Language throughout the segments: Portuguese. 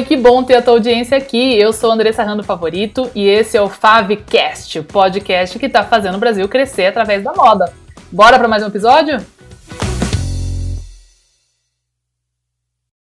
Oi, que bom ter a tua audiência aqui. Eu sou Andressa Rando Favorito e esse é o Favcast, o podcast que está fazendo o Brasil crescer através da moda. Bora para mais um episódio?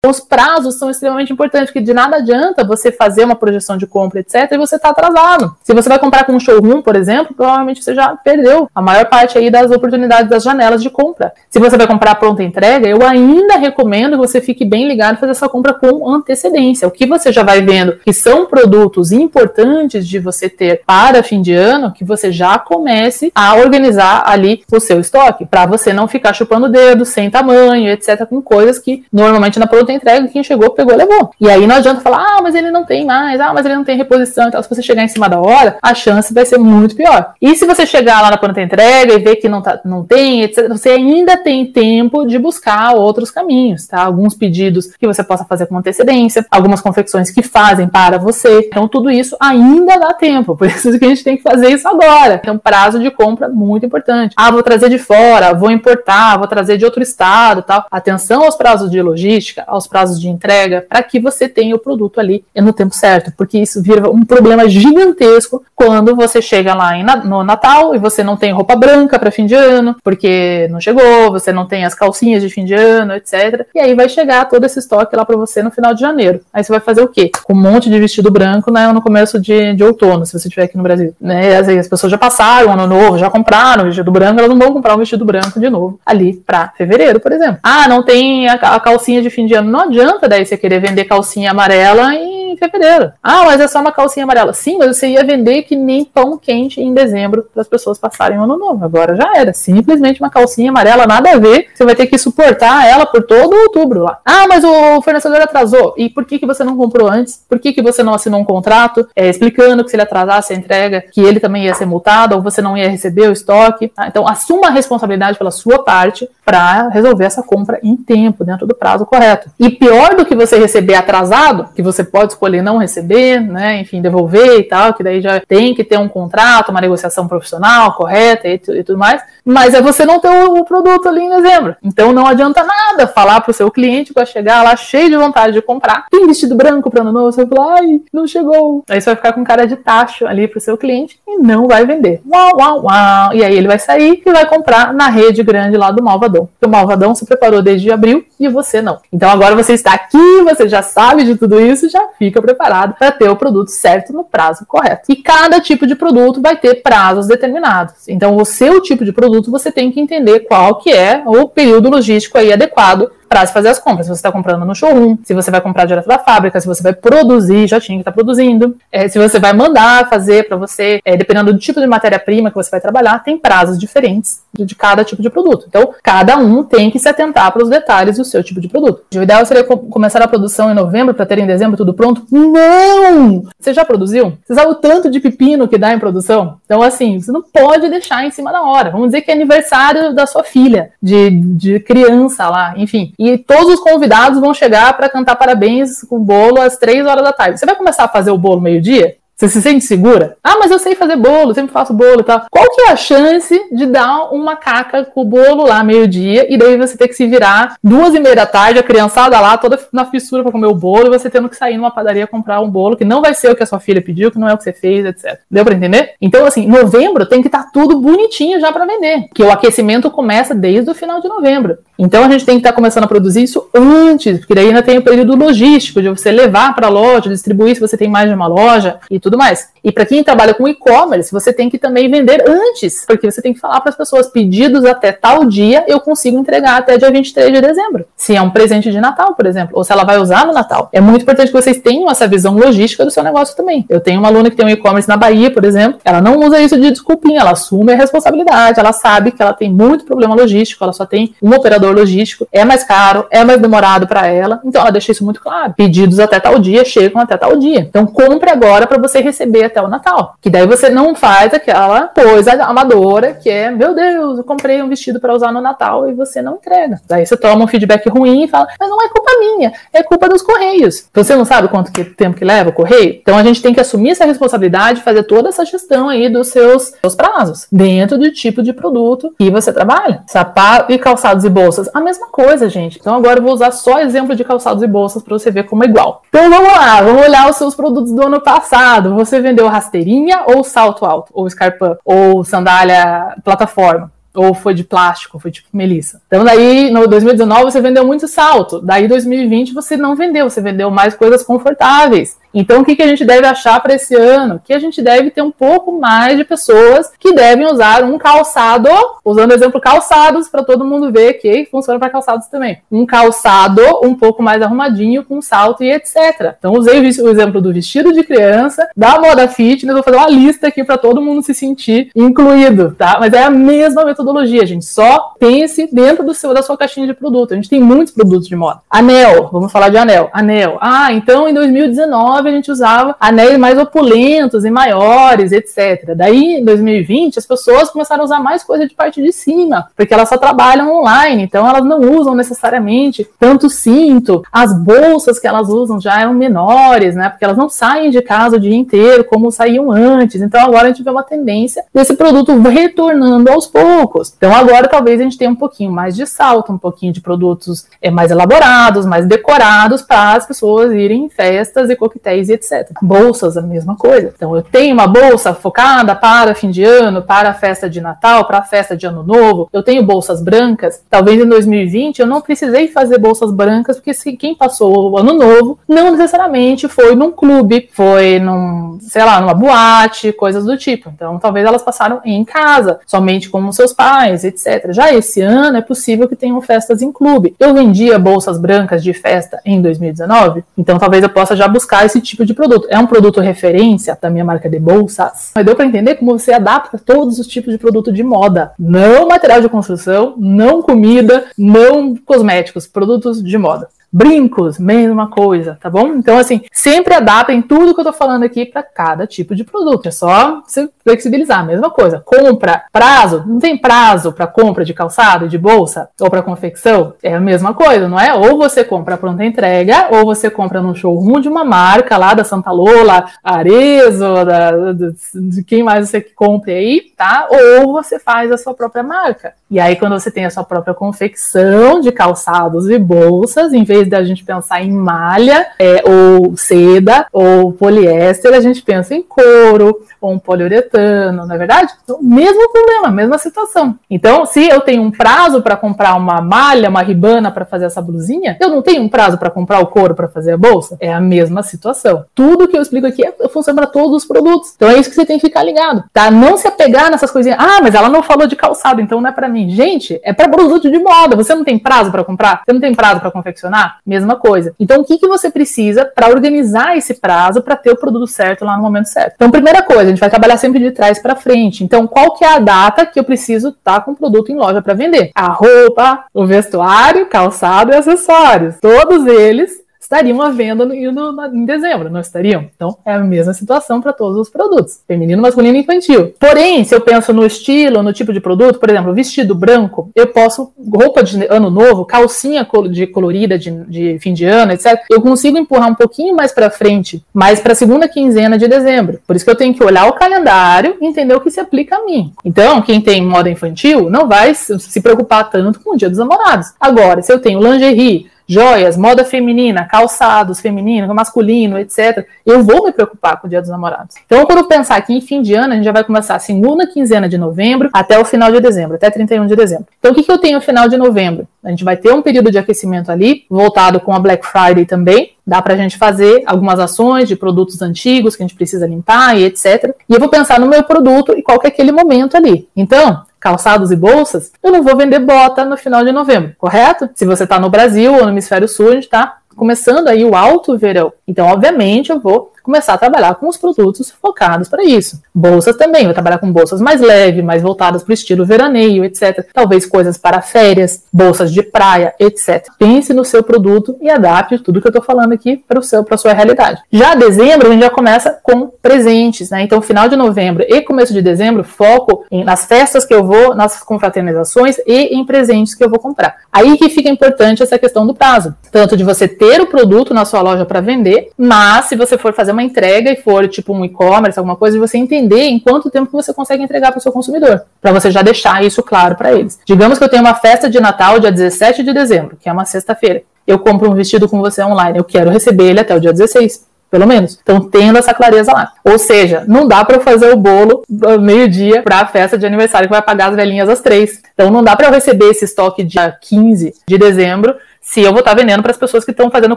Os prazos são extremamente importantes, porque de nada adianta você fazer uma projeção de compra, etc., e você está atrasado. Se você vai comprar com um showroom, por exemplo, provavelmente você já perdeu a maior parte aí das oportunidades das janelas de compra. Se você vai comprar pronta entrega, eu ainda recomendo que você fique bem ligado e fazer essa compra com antecedência. O que você já vai vendo que são produtos importantes de você ter para fim de ano, que você já comece a organizar ali o seu estoque, para você não ficar chupando o dedo, sem tamanho, etc., com coisas que normalmente na pronta entrega, quem chegou, pegou, levou. E aí não adianta falar, ah, mas ele não tem mais, ah, mas ele não tem reposição. Então, se você chegar em cima da hora, a chance vai ser muito pior. E se você chegar lá na pronta entrega e ver que não, tá, não tem, etc., você ainda tem tempo de buscar outros caminhos, tá? Alguns pedidos que você possa fazer com antecedência, algumas confecções que fazem para você. Então, tudo isso ainda dá tempo. Por isso que a gente tem que fazer isso agora. Então, prazo de compra muito importante. Ah, vou trazer de fora, vou importar, vou trazer de outro estado, tal. Atenção aos prazos de logística, aos prazos de entrega, para que você tenha o produto ali no tempo certo, porque isso vira um problema gigantesco quando você chega lá em, no Natal e você não tem roupa branca para fim de ano, porque não chegou, você não tem as calcinhas de fim de ano, etc. E aí vai chegar todo esse estoque lá para você no final de janeiro. Aí você vai fazer o quê? Com um monte de vestido branco né, no começo de, de outono, se você estiver aqui no Brasil. Né? As, as pessoas já passaram o ano novo, já compraram vestido branco, elas não vão comprar um vestido branco de novo ali para fevereiro, por exemplo. Ah, não tem a, a calcinha de fim de ano não adianta daí você querer vender calcinha amarela em fevereiro. Ah, mas é só uma calcinha amarela. Sim, mas você ia vender que nem pão quente em dezembro para as pessoas passarem o ano novo. Agora já era. Simplesmente uma calcinha amarela, nada a ver. Você vai ter que suportar ela por todo outubro lá. Ah, mas o fornecedor atrasou. E por que, que você não comprou antes? Por que, que você não assinou um contrato é, explicando que se ele atrasasse a entrega, que ele também ia ser multado ou você não ia receber o estoque? Ah, então, assuma a responsabilidade pela sua parte para resolver essa compra em tempo, dentro do prazo correto. E pior do que você receber atrasado, que você pode escolher não receber, né, enfim, devolver e tal, que daí já tem que ter um contrato, uma negociação profissional correta e, e tudo mais, mas é você não ter o, o, produto ali em dezembro. Então não adianta nada falar para o seu cliente para chegar lá cheio de vontade de comprar, tem vestido branco para ano novo, você vai falar, ai, não chegou. Aí você vai ficar com cara de tacho ali para o seu cliente e não vai vender. Uau, uau, uau. E aí ele vai sair e vai comprar na rede grande lá do Malvadão. O Malvadão se preparou desde abril e você não. Então agora você está aqui, você já sabe de tudo isso, já fica preparado para ter o produto certo no prazo correto. E cada tipo de produto vai ter prazos determinados. Então o seu tipo de produto você tem que entender qual que é o período logístico aí adequado para se fazer as compras. Se você está comprando no showroom, se você vai comprar direto da fábrica, se você vai produzir, já tinha que estar tá produzindo, é, se você vai mandar fazer para você, é, dependendo do tipo de matéria-prima que você vai trabalhar, tem prazos diferentes de, de, cada tipo de produto. Então, cada um tem que se atentar para os detalhes do seu tipo de produto. O ideal seria co começar a produção em novembro para ter em dezembro tudo pronto? Não! Você já produziu? Você sabe o tanto de pepino que dá em produção? Então, assim, você não pode deixar em cima da hora. Vamos dizer que é aniversário da sua filha, de, de criança lá, enfim e todos os convidados vão chegar para cantar parabéns com o bolo às três horas da tarde. Você vai começar a fazer o bolo meio-dia? Você se sente segura? Ah, mas eu sei fazer bolo, sempre faço bolo e tal. Qual que é a chance de dar uma caca com o bolo lá meio-dia e daí você ter que se virar duas e meia da tarde, a criançada lá toda na fissura para comer o bolo e você tendo que sair numa padaria comprar um bolo que não vai ser o que a sua filha pediu, que não é o que você fez, etc. Deu para entender? Então, assim, novembro tem que estar tá tudo bonitinho já para vender, que o aquecimento começa desde o final de novembro. Então a gente tem que estar tá começando a produzir isso antes, porque daí ainda tem o período logístico de você levar para a loja, distribuir se você tem mais de uma loja e tudo mais. E para quem trabalha com e-commerce, você tem que também vender antes, porque você tem que falar para as pessoas pedidos até tal dia, eu consigo entregar até dia 23 de dezembro. Se é um presente de Natal, por exemplo, ou se ela vai usar no Natal. É muito importante que vocês tenham essa visão logística do seu negócio também. Eu tenho uma aluna que tem um e-commerce na Bahia, por exemplo, ela não usa isso de desculpinha, ela assume a responsabilidade, ela sabe que ela tem muito problema logístico, ela só tem um operador logístico, é mais caro, é mais demorado para ela, então ela deixa isso muito claro. Pedidos até tal dia chegam até tal dia. Então compre agora para você receber até o Natal. Que daí você não faz aquela coisa amadora que é, meu Deus, eu comprei um vestido para usar no Natal e você não entrega. Daí você toma um feedback ruim e fala, mas não é culpa minha, é culpa dos correios. Você não sabe quanto que, tempo que leva o correio? Então a gente tem que assumir essa responsabilidade, fazer toda essa gestão aí dos seus, seus prazos, dentro do tipo de produto que você trabalha. Sapato e calçados e bolsas bolsas, a mesma coisa, gente. Então agora eu vou usar só exemplo de calçados e bolsas para você ver como é igual. Então vamos lá, vamos olhar os seus produtos do ano passado. Você vendeu rasteirinha ou salto alto, ou escarpão, ou sandália plataforma? ou foi de plástico, foi tipo Melissa. Então daí no 2019 você vendeu muito salto, daí 2020 você não vendeu, você vendeu mais coisas confortáveis. Então, o que, que a gente deve achar para esse ano? Que a gente deve ter um pouco mais de pessoas que devem usar um calçado, usando exemplo calçados, para todo mundo ver que funciona para calçados também. Um calçado um pouco mais arrumadinho, com salto e etc. Então, usei o exemplo do vestido de criança, da moda fitness, vou fazer uma lista aqui para todo mundo se sentir incluído, tá? Mas é a mesma metodologia, gente. Só pense dentro do seu, da sua caixinha de produto. A gente tem muitos produtos de moda. Anel, vamos falar de anel. Anel. Ah, então em 2019 a gente usava anéis mais opulentos e maiores, etc. Daí, em 2020, as pessoas começaram a usar mais coisa de parte de cima, porque elas só trabalham online, então elas não usam necessariamente tanto cinto. As bolsas que elas usam já eram menores, né? Porque elas não saem de casa o dia inteiro como saíam antes. Então agora a gente vê uma tendência desse produto retornando aos poucos. Então agora talvez a gente tenha um pouquinho mais de salto, um pouquinho de produtos é, mais elaborados, mais decorados para as pessoas irem em festas e coquetéis e etc. Bolsas, a mesma coisa. Então, eu tenho uma bolsa focada para fim de ano, para a festa de Natal, para a festa de Ano Novo. Eu tenho bolsas brancas. Talvez em 2020 eu não precisei fazer bolsas brancas, porque se quem passou o Ano Novo não necessariamente foi num clube, foi num, sei lá, numa boate, coisas do tipo. Então, talvez elas passaram em casa, somente com seus pais, etc. Já esse ano é possível que tenham festas em clube. Eu vendia bolsas brancas de festa em 2019, então talvez eu possa já buscar esse esse tipo de produto. É um produto referência da minha marca de bolsas. Mas deu para entender como você adapta todos os tipos de produto de moda. Não material de construção, não comida, não cosméticos, produtos de moda. Brincos, mesma coisa, tá bom? Então, assim, sempre adaptem tudo que eu tô falando aqui para cada tipo de produto. É só você flexibilizar, mesma coisa. Compra, prazo, não tem prazo para compra de calçado, de bolsa ou para confecção? É a mesma coisa, não é? Ou você compra pronta entrega, ou você compra no showroom de uma marca lá da Santa Lola, Arezo, da, de quem mais você compre aí, tá? Ou você faz a sua própria marca. E aí, quando você tem a sua própria confecção de calçados e bolsas, em vez da gente pensar em malha, é, ou seda, ou poliéster, a gente pensa em couro, ou um poliuretano, não é verdade? Então, mesmo problema, mesma situação. Então, se eu tenho um prazo para comprar uma malha, uma ribana para fazer essa blusinha, eu não tenho um prazo para comprar o couro para fazer a bolsa? É a mesma situação. Tudo que eu explico aqui é, funciona para todos os produtos. Então, é isso que você tem que ficar ligado, tá? Não se apegar nessas coisinhas. Ah, mas ela não falou de calçado, então não é para mim. Gente, é para produto de moda. Você não tem prazo para comprar? Você não tem prazo para confeccionar? Mesma coisa. Então, o que, que você precisa para organizar esse prazo para ter o produto certo lá no momento certo? Então, primeira coisa, a gente vai trabalhar sempre de trás para frente. Então, qual que é a data que eu preciso estar tá com o produto em loja para vender? A roupa, o vestuário, calçado e acessórios. Todos eles estariam à venda no, no, em dezembro, não estariam? Então é a mesma situação para todos os produtos, feminino, masculino e infantil. Porém, se eu penso no estilo, no tipo de produto, por exemplo, vestido branco, eu posso, roupa de ano novo, calcinha de colorida de, de fim de ano, etc. Eu consigo empurrar um pouquinho mais para frente, mais para a segunda quinzena de dezembro. Por isso que eu tenho que olhar o calendário e entender o que se aplica a mim. Então, quem tem moda infantil não vai se preocupar tanto com o Dia dos Namorados. Agora, se eu tenho lingerie, joias, moda feminina, calçados femininos, masculino, etc. Eu vou me preocupar com o Dia dos Namorados. Então, quando eu pensar que em fim de ano, a gente já vai começar a segunda quinzena de novembro até o final de dezembro, até 31 de dezembro. Então, o que, que eu tenho no final de novembro? A gente vai ter um período de aquecimento ali, voltado com a Black Friday também. Dá para a gente fazer algumas ações de produtos antigos que a gente precisa limpar e etc. E eu vou pensar no meu produto e qual que é aquele momento ali. Então, calçados e bolsas, eu não vou vender bota no final de novembro, correto? Se você está no Brasil ou no hemisfério sul, a gente está começando aí o alto verão. Então, obviamente, eu vou começar a trabalhar com os produtos focados para isso. Bolsas também, vou trabalhar com bolsas mais leves, mais voltadas para o estilo veraneio, etc. Talvez coisas para férias, bolsas de praia, etc. Pense no seu produto e adapte tudo que eu estou falando aqui para a sua realidade. Já dezembro, a gente já começa com presentes, né? Então, final de novembro e começo de dezembro, foco em, nas festas que eu vou, nas confraternizações e em presentes que eu vou comprar. Aí que fica importante essa questão do prazo, tanto de você ter o produto na sua loja para vender, mas se você for fazer uma entrega e for tipo um e-commerce, alguma coisa, você entender em quanto tempo você consegue entregar para o seu consumidor, para você já deixar isso claro para eles. Digamos que eu tenho uma festa de Natal dia 17 de dezembro, que é uma sexta-feira. Eu compro um vestido com você online, eu quero receber ele até o dia 16 pelo menos. Então, tendo essa clareza lá. Ou seja, não dá para eu fazer o bolo meio-dia para a festa de aniversário que vai pagar as velhinhas às três. Então, não dá para eu receber esse estoque dia 15 de dezembro se eu vou estar vendendo para as pessoas que estão fazendo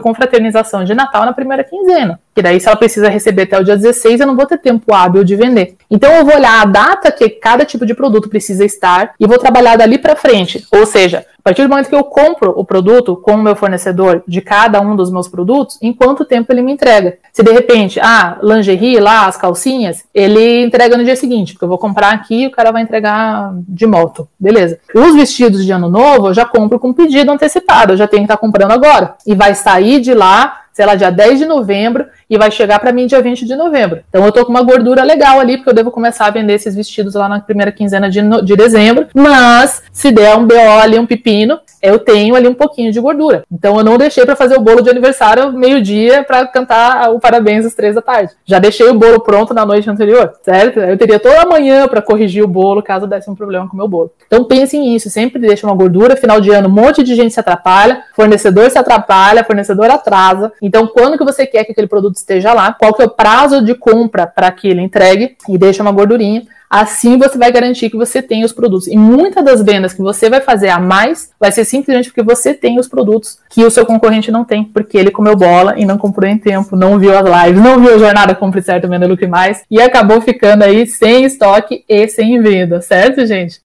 confraternização de Natal na primeira quinzena. Que daí, se ela precisa receber até o dia 16, eu não vou ter tempo hábil de vender. Então, eu vou olhar a data que cada tipo de produto precisa estar e vou trabalhar dali para frente. Ou seja, a partir do momento que eu compro o produto com o meu fornecedor de cada um dos meus produtos, em quanto tempo ele me entrega? Se de repente, ah, lingerie lá, as calcinhas, ele entrega no dia seguinte, porque eu vou comprar aqui e o cara vai entregar de moto. Beleza. Os vestidos de ano novo, eu já compro com pedido antecipado, eu já tenho que estar comprando agora. E vai sair de lá sei lá, dia 10 de novembro e vai chegar para mim dia 20 de novembro. Então eu tô com uma gordura legal ali, porque eu devo começar a vender esses vestidos lá na primeira quinzena de, de dezembro. Mas se der um BO ali, um pepino, eu tenho ali um pouquinho de gordura. Então eu não deixei para fazer o bolo de aniversário meio-dia para cantar o parabéns às três da tarde. Já deixei o bolo pronto na noite anterior, certo? Eu teria toda a manhã para corrigir o bolo caso desse um problema com o meu bolo. Então pensem nisso, sempre deixa uma gordura. Final de ano, um monte de gente se atrapalha, fornecedor se atrapalha, fornecedor atrasa. Então quando que você quer que aquele produto esteja lá, qual que é o prazo de compra para que ele entregue e deixa uma gordurinha. Assim você vai garantir que você tem os produtos. E muitas das vendas que você vai fazer a mais vai ser simplesmente porque você tem os produtos que o seu concorrente não tem, porque ele comeu bola e não comprou em tempo, não viu as lives, não viu a jornada Compre Certo, Venda Lucre Mais e acabou ficando aí sem estoque e sem venda, certo, gente?